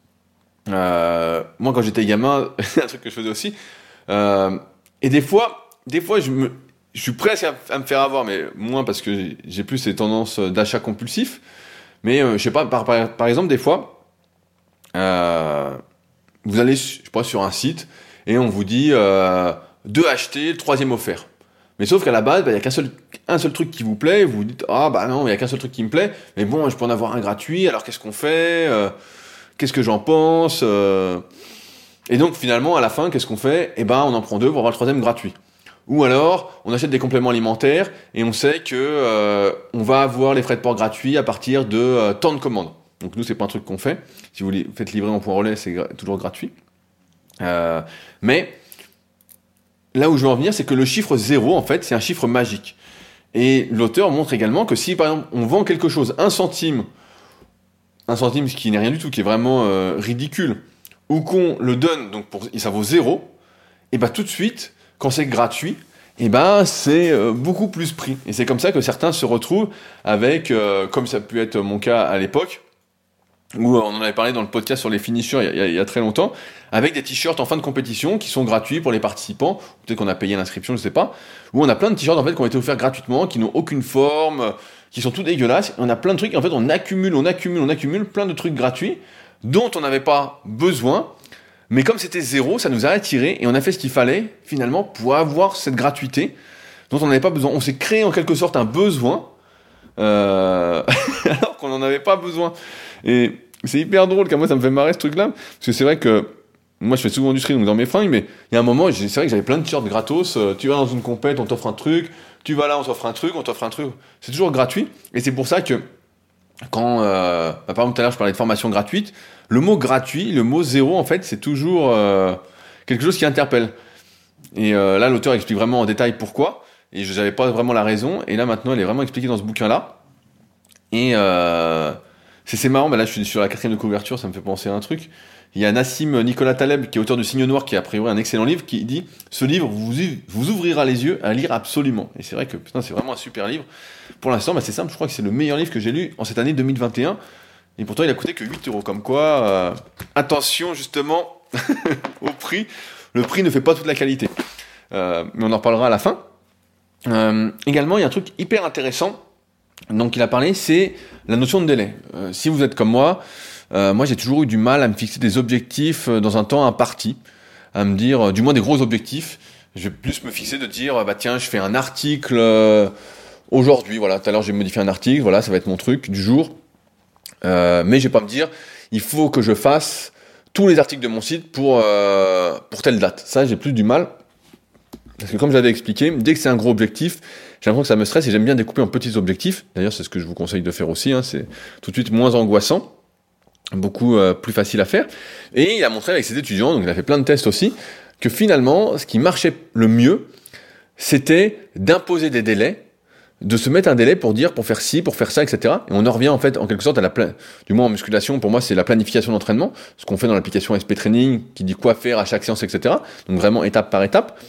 euh, moi quand j'étais gamin, <laughs> un truc que je faisais aussi, euh, et des fois, des fois je, me, je suis presque à, me faire avoir, mais moins parce que j'ai- plus ces tendances d'achat compulsif, mais euh, je sais pas, par exemple, des fois, euh, vous allez, je sais pas, sur un site, et on vous dit euh, deux achetés, le troisième offert. Mais sauf qu'à la base, bah, il y a qu'un seul, un seul truc qui vous plaît, vous vous dites ah bah non, il y a qu'un seul truc qui me plaît, mais bon, je peux en avoir un gratuit, alors qu'est-ce qu'on fait Euh, Qu'est-ce que j'en pense Euh, Et donc finalement, à la fin, qu'est-ce qu'on fait? Eh ben, on en prend deux pour avoir le troisième gratuit. Ou alors, on achète des compléments alimentaires et on sait que euh, on va avoir les frais de port gratuits à partir de tant de commandes. Donc nous, c'est pas un truc qu'on fait. Si vous faites livrer en point relais, c'est toujours gratuit. Mais là où je veux en venir, c'est que le chiffre zéro, en fait, c'est un chiffre magique. Et l'auteur montre également que si, par exemple, on vend quelque chose un centime, un centime, ce qui n'est rien du tout, qui est vraiment euh, ridicule, ou qu'on le donne, donc ça vaut zéro, et ben tout de suite, quand c'est gratuit, et ben c'est euh, beaucoup plus pris. Et c'est comme ça que certains se retrouvent avec, euh, comme ça a pu être mon cas à l'époque, où euh, on en avait parlé dans le podcast sur les finishers il y a, il y a- très longtemps, avec des t-shirts en fin de compétition qui sont gratuits pour les participants. Peut-être qu'on a payé l'inscription, je sais pas. Où on a plein de t-shirts en fait qui ont été offerts gratuitement, qui n'ont aucune forme, qui sont tout dégueulasses. On a plein de trucs. En fait, on accumule, on accumule, on accumule plein de trucs gratuits dont on n'avait pas besoin. Mais comme c'était zéro, ça nous a attiré et on a fait ce qu'il fallait finalement pour avoir cette gratuité dont on n'avait pas besoin. On s'est créé en quelque sorte un besoin euh, <laughs> alors qu'on n'en avait pas besoin. Et c'est hyper drôle, car moi ça me fait marrer ce truc-là, parce que c'est vrai que moi je fais souvent du donc dans mes fringues, mais il y a un moment, c'est vrai que j'avais plein de t-shirts gratos. euh, tu vas dans une compète, on t'offre un truc. Tu vas là, on t'offre un truc, on t'offre un truc. C'est toujours gratuit. Et c'est pour ça que quand, euh, bah, par exemple tout à l'heure je parlais de formation gratuite, le mot gratuit, le mot zéro en fait, c'est toujours euh, quelque chose qui interpelle. Et là l'auteur explique vraiment en détail pourquoi. Et je n'avais pas vraiment la raison. Et là maintenant, elle est vraiment expliquée dans ce bouquin-là. Et c'est marrant, bah là je suis sur la quatrième de couverture, ça me fait penser à un truc. Il y a Nassim Nicolas Taleb, qui est auteur du Signe Noir, qui a priori un excellent livre, qui dit Ce livre vous, ouvrira les yeux à lire absolument. Et c'est vrai que c'est vraiment un super livre. Pour l'instant, bah, c'est simple, je crois que c'est le meilleur livre que j'ai lu en cette année 2021. Et pourtant, il a coûté que 8 euros. Comme quoi, euh, attention justement <laughs> au prix. Le prix ne fait pas toute la qualité. Euh, mais on en reparlera à la fin. Euh, également, il y a un truc hyper intéressant donc il a parlé, c'est la notion de délai. Euh, si vous êtes comme moi, euh, moi j'ai toujours eu du mal à me fixer des objectifs euh, dans un temps imparti, à me dire, du moins des gros objectifs. Je vais plus me fixer de dire, bah tiens, je fais un article aujourd'hui, voilà, tout à l'heure j'ai modifié un article, voilà, ça va être mon truc du jour. Mais je vais pas me dire, il faut que je fasse tous les articles de mon site pour, pour telle date. Ça, j'ai plus du mal. Parce que comme j'avais expliqué, dès que c'est un gros objectif, j'ai l'impression que ça me stresse et j'aime bien découper en petits objectifs. D'ailleurs, c'est ce que je vous conseille de faire aussi. hein, c'est tout de suite moins angoissant, beaucoup euh, plus facile à faire. Et il a montré avec ses étudiants, donc il a fait plein de tests aussi, que finalement, ce qui marchait le mieux, c'était d'imposer des délais, de se mettre un délai pour dire, pour faire ci, pour faire ça, etc. Et on en revient en fait, en quelque sorte, à la plan... du moins en musculation, pour moi, c'est la planification d'entraînement, ce qu'on fait dans l'application SP Training, qui dit quoi faire à chaque séance, etc. Donc vraiment étape par étape.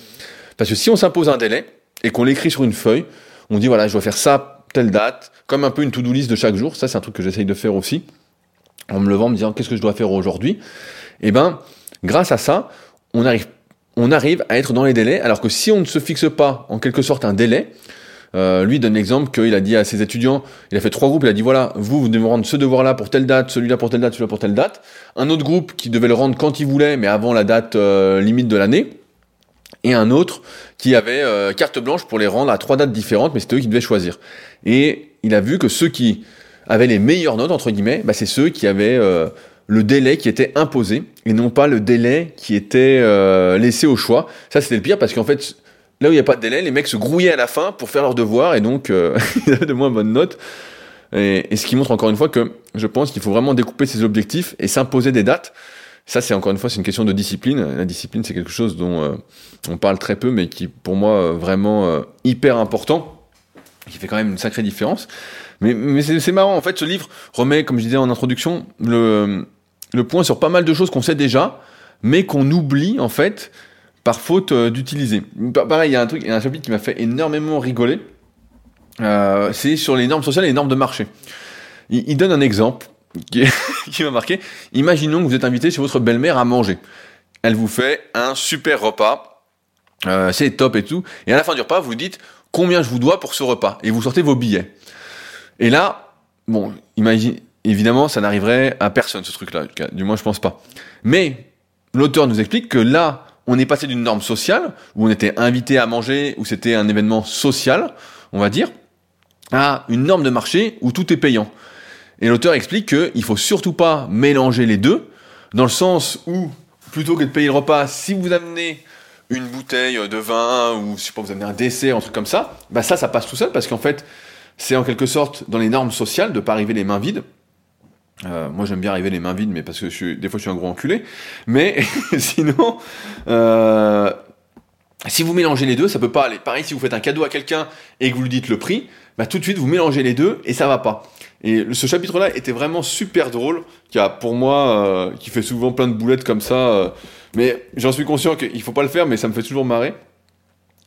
Parce que si on s'impose un délai et qu'on l'écrit sur une feuille, on dit voilà, je dois faire ça, telle date, comme un peu une to-do list de chaque jour. Ça, c'est un truc que j'essaye de faire aussi. En me levant, me disant qu'est-ce que je dois faire aujourd'hui? Et eh ben, grâce à ça, on arrive on arrive à être dans les délais, alors que si on ne se fixe pas en quelque sorte un délai, euh, lui donne l'exemple qu'il a dit à ses étudiants, il a fait trois groupes, il a dit voilà, vous, vous devez rendre ce devoir-là pour telle date, celui-là pour telle date, celui-là pour telle date. Un autre groupe qui devait le rendre quand il voulait, mais avant la date euh, limite de l'année. Et un autre qui avait euh, carte blanche pour les rendre à trois dates différentes, mais c'était eux qui devaient choisir. Et il a vu que ceux qui avaient les meilleures notes, entre guillemets, bah, c'est ceux qui avaient le délai qui était imposé et non pas le délai qui était euh, laissé au choix. Ça, c'était le pire parce qu'en fait, là où il n'y a pas de délai, les mecs se grouillaient à la fin pour faire leur devoir et donc euh, <laughs> ils avaient de moins bonnes notes. Et, ce qui montre encore une fois que je pense qu'il faut vraiment découper ses objectifs et s'imposer des dates. Ça, c'est encore une fois, c'est une question de discipline. La discipline, c'est quelque chose dont euh, on parle très peu, mais qui, pour moi, vraiment hyper important, qui fait quand même une sacrée différence. Mais, c'est marrant, en fait, ce livre remet, comme je disais en introduction, le, point sur pas mal de choses qu'on sait déjà, mais qu'on oublie en fait par faute euh, d'utiliser. Pareil, il y a un truc, il y a un chapitre qui m'a fait énormément rigoler. Euh, c'est sur les normes sociales et les normes de marché. Il, donne un exemple <laughs> qui, m'a marqué. Imaginons que vous êtes invité chez votre belle-mère à manger. Elle vous fait un super repas, euh, c'est top et tout. Et à la fin du repas, vous dites combien je vous dois pour ce repas et vous sortez vos billets. Et là, bon, imagine, Évidemment, ça n'arriverait à personne, ce truc-là. Du moins, je pense pas. Mais l'auteur nous explique que là, on est passé d'une norme sociale, où on était invité à manger, où c'était un événement social, on va dire, à une norme de marché où tout est payant. Et l'auteur explique qu'il faut surtout pas mélanger les deux, dans le sens où, plutôt que de payer le repas, si vous amenez une bouteille de vin, ou pas, vous amenez un dessert, un truc comme ça, bah ça, ça passe tout seul, parce qu'en fait, c'est en quelque sorte dans les normes sociales de pas arriver les mains vides. Euh, moi j'aime bien arriver les mains vides, mais parce que je suis, des fois je suis un gros enculé. Mais <laughs> sinon, euh, si vous mélangez les deux, ça peut pas aller. Pareil, si vous faites un cadeau à quelqu'un et que vous lui dites le prix, bah tout de suite vous mélangez les deux et ça va pas. Et ce chapitre-là était vraiment super drôle, qui a pour moi, euh, qui fait souvent plein de boulettes comme ça. Euh, mais j'en suis conscient qu'il faut pas le faire, mais ça me fait toujours marrer.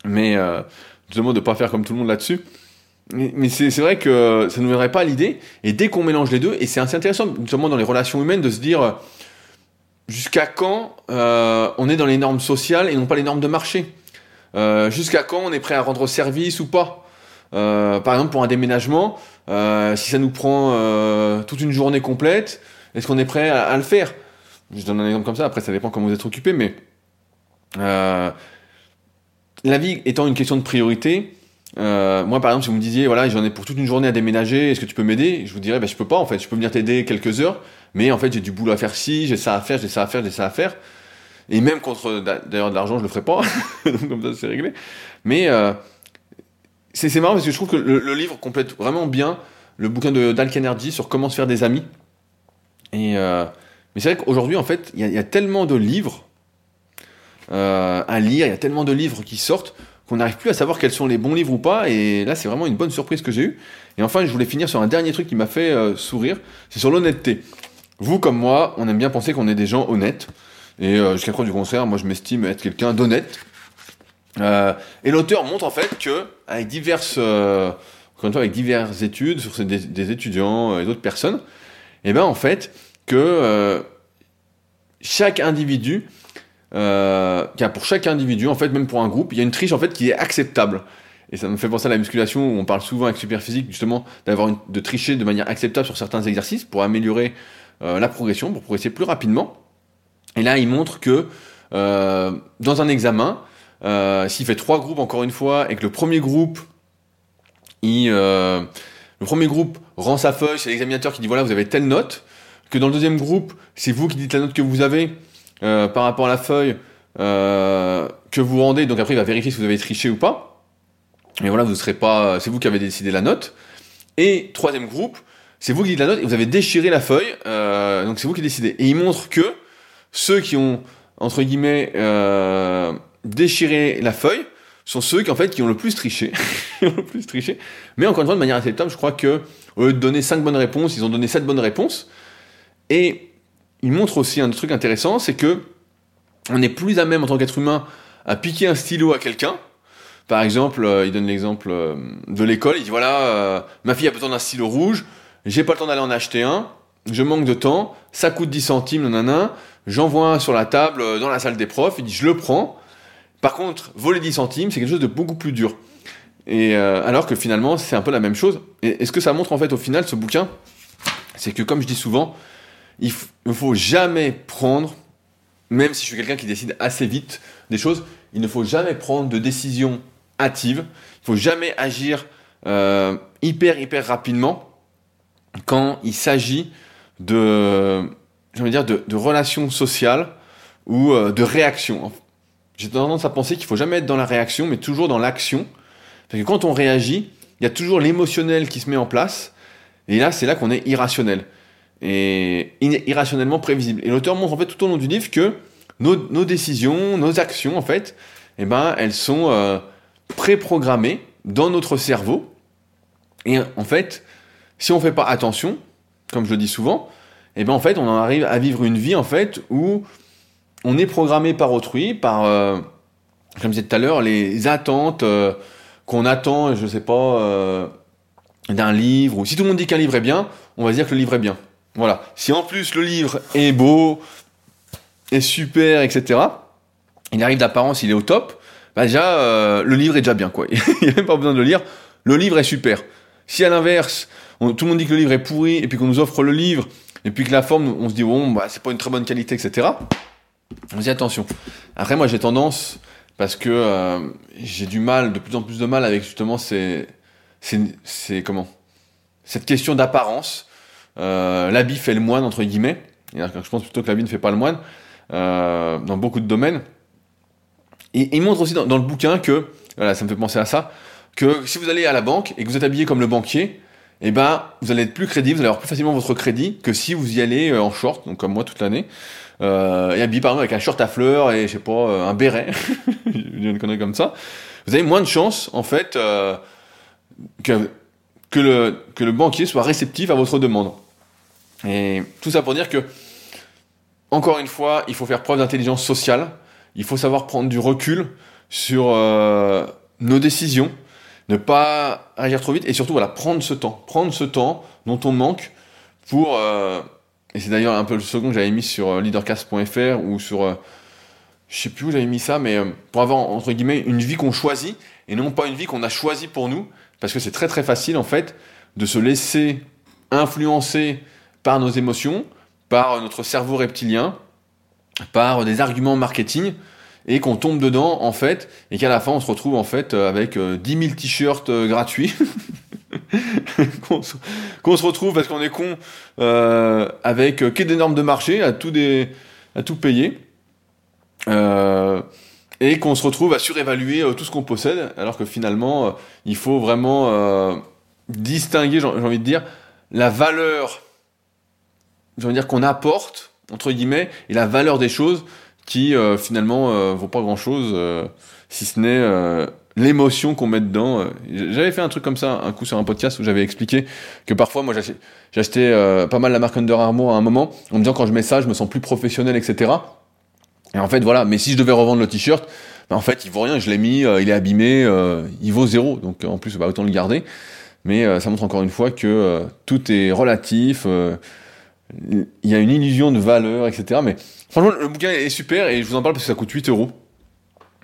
Mais euh, je demande de pas faire comme tout le monde là-dessus. Mais, c'est vrai que ça ne viendrait pas à l'idée. Et dès qu'on mélange les deux, et c'est assez intéressant, notamment dans les relations humaines, de se dire jusqu'à quand euh, on est dans les normes sociales et non pas les normes de marché? Jusqu'à quand on est prêt à rendre service ou pas? Par exemple, pour un déménagement, si ça nous prend toute une journée complète, est-ce qu'on est prêt à, le faire? Je donne un exemple comme ça. Après, ça dépend comment vous êtes occupé, mais la vie étant une question de priorité euh, moi, par exemple, si vous me disiez, voilà, j'en ai pour toute une journée à déménager, est-ce que tu peux m'aider? Je vous dirais, bah, je peux pas, en fait. Je peux venir t'aider quelques heures, mais en fait, j'ai du boulot à faire ci, j'ai ça à faire, j'ai ça à faire, j'ai ça à faire. Et même contre, d'ailleurs, de l'argent, je le ferai pas. <laughs> Donc, comme ça, c'est réglé. Mais, euh, c'est marrant parce que je trouve que le, livre complète vraiment bien le bouquin de Dal Carnegie sur comment se faire des amis. Et, euh, mais c'est vrai qu'aujourd'hui, en fait, il y, a tellement de livres euh, à lire, il y a tellement de livres qui sortent qu'on n'arrive plus à savoir quels sont les bons livres ou pas. Et là, c'est vraiment une bonne surprise que j'ai eue. Et enfin, je voulais finir sur un dernier truc qui m'a fait euh, sourire. C'est sur l'honnêteté. Vous, comme moi, on aime bien penser qu'on est des gens honnêtes. Et jusqu'à preuve du concert, moi, je m'estime être quelqu'un d'honnête. Euh, et l'auteur montre en fait que, avec diverses, fois, avec diverses études sur des, étudiants et d'autres personnes, et eh ben en fait que chaque individu euh, pour chaque individu, en fait, même pour un groupe, il y a une triche en fait qui est acceptable. Et ça me fait penser à la musculation où on parle souvent avec Superphysique justement d'avoir de tricher de manière acceptable sur certains exercices pour améliorer euh, la progression, pour progresser plus rapidement. Et là, il montre que euh, dans un examen, euh, s'il fait trois groupes encore une fois et que le premier groupe, euh, le premier groupe rend sa feuille, c'est l'examinateur qui dit voilà vous avez telle note, que dans le deuxième groupe, c'est vous qui dites la note que vous avez euh, par rapport à la feuille que vous rendez. Donc après, il va vérifier si vous avez triché ou pas. Et voilà, vous ne serez pas, c'est vous qui avez décidé la note. Et troisième groupe, c'est vous qui dites la note et vous avez déchiré la feuille. Donc c'est vous qui décidez. Et il montre que ceux qui ont entre guillemets, déchirer la feuille sont ceux qui en fait qui ont le plus triché, <laughs> le plus triché. Mais encore une fois, de manière acceptable, je crois que au lieu de donner 5 bonnes réponses, ils ont donné 7 bonnes réponses. Et ils montrent aussi un truc intéressant, c'est que on est plus à même en tant qu'être humain à piquer un stylo à quelqu'un. Par exemple, euh, il donne l'exemple euh, de l'école, il dit voilà, euh, ma fille a besoin d'un stylo rouge, j'ai pas le temps d'aller en acheter un, je manque de temps, ça coûte 10 centimes, nanana, j'envoie un sur la table dans la salle des profs, il dit je le prends. Par contre, voler 10 centimes, c'est quelque chose de beaucoup plus dur. Et alors que finalement, c'est un peu la même chose. Et, ce que ça montre en fait au final, ce bouquin, c'est que comme je dis souvent, il ne faut jamais prendre même si je suis quelqu'un qui décide assez vite des choses, il ne faut jamais prendre de décision hâtive. Il faut jamais agir euh, hyper hyper rapidement quand il s'agit de, de, relations sociales ou euh, de réactions. J'ai tendance à penser qu'il faut jamais être dans la réaction, mais toujours dans l'action. Parce que quand on réagit, il y a toujours l'émotionnel qui se met en place. Et là, c'est là qu'on est irrationnel et irrationnellement prévisible. Et l'auteur montre en fait tout au long du livre que nos, décisions, nos actions, en fait, eh ben, elles sont euh, préprogrammées dans notre cerveau. Et en fait, si on ne fait pas attention, comme je le dis souvent, eh ben, en fait, on en arrive à vivre une vie, en fait, où on est programmé par autrui, par, euh, comme je disais tout à l'heure, les attentes euh, qu'on attend, je ne sais pas, d'un livre, si tout le monde dit qu'un livre est bien, on va dire que le livre est bien. Voilà. Si en plus le livre est beau, est super, etc., il arrive d'apparence, il est au top, bah déjà, euh, le livre est déjà bien, quoi. <laughs> il n'y a même pas besoin de le lire. Le livre est super. Si à l'inverse, tout le monde dit que le livre est pourri, et puis qu'on nous offre le livre, et puis que la forme, on se dit, bon, bah, c'est pas une très bonne qualité, etc., on dit attention. Après, moi, j'ai tendance, parce que euh, j'ai du mal, de plus en plus de mal avec justement ces, comment Cette question d'apparence. Euh, l'habit fait le moine, entre guillemets. Je pense plutôt que l'habit ne fait pas le moine, euh, dans beaucoup de domaines. Et il montre aussi dans, le bouquin que, voilà, ça me fait penser à ça, que si vous allez à la banque et que vous êtes habillé comme le banquier, eh ben, vous allez être plus crédible, vous allez avoir plus facilement votre crédit que si vous y allez en short, donc comme moi toute l'année, euh, et habillé par exemple avec un short à fleurs et je sais pas, euh, un béret, <laughs> une connerie comme ça, vous avez moins de chances en fait euh, que, que, le, que le banquier soit réceptif à votre demande. Et tout ça pour dire que, encore une fois, il faut faire preuve d'intelligence sociale, il faut savoir prendre du recul sur euh, nos décisions, ne pas agir trop vite, et surtout, voilà, prendre ce temps, prendre ce temps dont on manque pour, euh, et c'est d'ailleurs un peu le second que j'avais mis sur euh, leadercast.fr ou sur, euh, je sais plus où j'avais mis ça, mais euh, pour avoir, entre guillemets, une vie qu'on choisit, et non pas une vie qu'on a choisie pour nous, parce que c'est très très facile, en fait, de se laisser influencer par nos émotions, par notre cerveau reptilien, par des arguments marketing, et qu'on tombe dedans en fait, et qu'à la fin on se retrouve en fait euh, avec 10 euh, 000 t-shirts euh, gratuits, <laughs> qu'on se, retrouve parce qu'on est con avec que des normes de marché à tout, payer, et qu'on se retrouve à surévaluer tout ce qu'on possède, alors que finalement il faut vraiment distinguer, j'ai envie de dire, la valeur je veux dire qu'on apporte entre guillemets et la valeur des choses qui euh, finalement euh, vaut pas grand chose euh, si ce n'est l'émotion qu'on met dedans. J'avais fait un truc comme ça un coup sur un podcast où j'avais expliqué que parfois moi j'achetais pas mal la marque Under Armour à un moment en me disant quand je mets ça je me sens plus professionnel etc. Et en fait voilà mais si je devais revendre le t-shirt ben, en fait il vaut rien je l'ai mis il est abîmé il vaut zéro donc en plus bah, autant le garder mais ça montre encore une fois que tout est relatif il y a une illusion de valeur, etc. Mais franchement, le bouquin est super et je vous en parle parce que ça coûte 8 euros.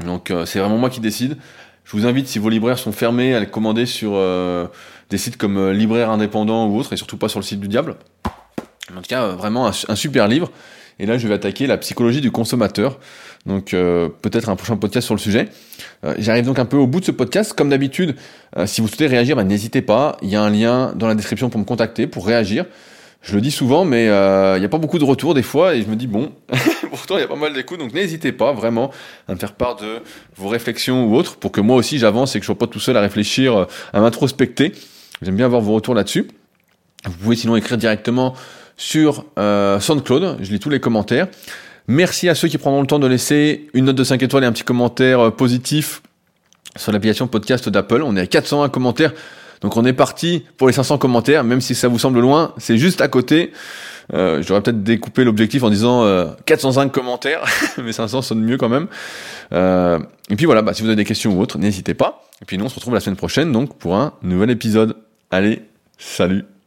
Donc euh, c'est vraiment moi qui décide. Je vous invite, si vos libraires sont fermés, à les commander sur euh, des sites comme euh, Libraire Indépendant ou autre, et surtout pas sur le site du diable. En tout cas, vraiment un, super livre. Et là, je vais attaquer la psychologie du consommateur. Donc peut-être un prochain podcast sur le sujet. J'arrive donc un peu au bout de ce podcast. Comme d'habitude, si vous souhaitez réagir, bah, n'hésitez pas. Il y a un lien dans la description pour me contacter, pour réagir. Je le dis souvent, mais il euh, n'y a pas beaucoup de retours des fois, et je me dis bon, <laughs> pourtant il y a pas mal d'écoutes, donc n'hésitez pas vraiment à me faire part de vos réflexions ou autres, pour que moi aussi j'avance et que je sois pas tout seul à réfléchir, euh, à m'introspecter. J'aime bien avoir vos retours là-dessus. Vous pouvez sinon écrire directement sur euh, SoundCloud, je lis tous les commentaires. Merci à ceux qui prendront le temps de laisser une note de 5 étoiles et un petit commentaire positif sur l'application podcast d'Apple. On est à 401 commentaires. Donc on est parti pour les 500 commentaires, même si ça vous semble loin, c'est juste à côté. Euh, J'aurais peut-être découpé l'objectif en disant 405 euh, commentaires, <laughs> mais 500 sonne mieux quand même. Euh, et puis voilà, bah, si vous avez des questions ou autres, n'hésitez pas. Et puis nous, on se retrouve la semaine prochaine donc pour un nouvel épisode. Allez, salut